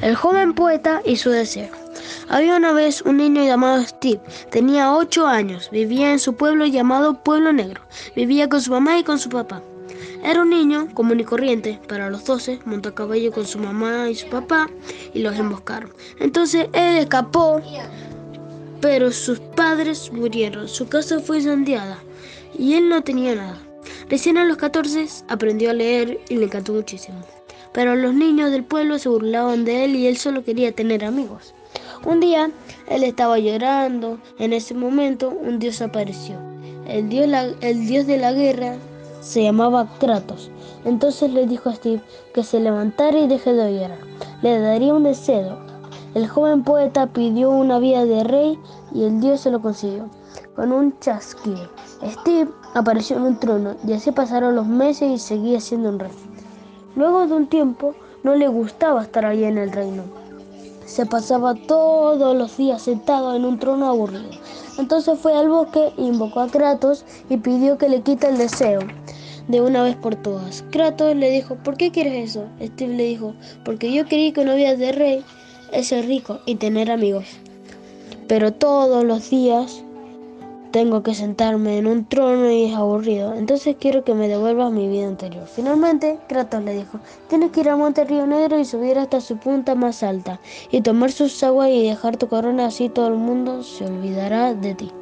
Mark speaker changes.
Speaker 1: El joven poeta y su deseo. Había una vez un niño llamado Steve. Tenía ocho años. Vivía en su pueblo llamado Pueblo Negro. Vivía con su mamá y con su papá. Era un niño común y corriente. Para los doce montó a caballo con su mamá y su papá y los emboscaron. Entonces él escapó, pero sus padres murieron. Su casa fue incendiada y él no tenía nada. Recién a los 14 aprendió a leer y le encantó muchísimo pero los niños del pueblo se burlaban de él y él solo quería tener amigos. Un día él estaba llorando, en ese momento un dios apareció. El dios, el dios de la guerra se llamaba Kratos. Entonces le dijo a Steve que se levantara y deje de llorar. Le daría un deseo. El joven poeta pidió una vida de rey y el dios se lo consiguió. Con un chasquido, Steve apareció en un trono y así pasaron los meses y seguía siendo un rey. Luego de un tiempo no le gustaba estar allí en el reino. Se pasaba todos los días sentado en un trono aburrido. Entonces fue al bosque, invocó a Kratos y pidió que le quite el deseo de una vez por todas. Kratos le dijo, ¿por qué quieres eso? Steve le dijo, porque yo quería que una vida de rey es ser rico y tener amigos. Pero todos los días tengo que sentarme en un trono y es aburrido, entonces quiero que me devuelvas mi vida anterior. Finalmente, Kratos le dijo, tienes que ir al monte Río Negro y subir hasta su punta más alta, y tomar sus aguas y dejar tu corona, así todo el mundo se olvidará de ti.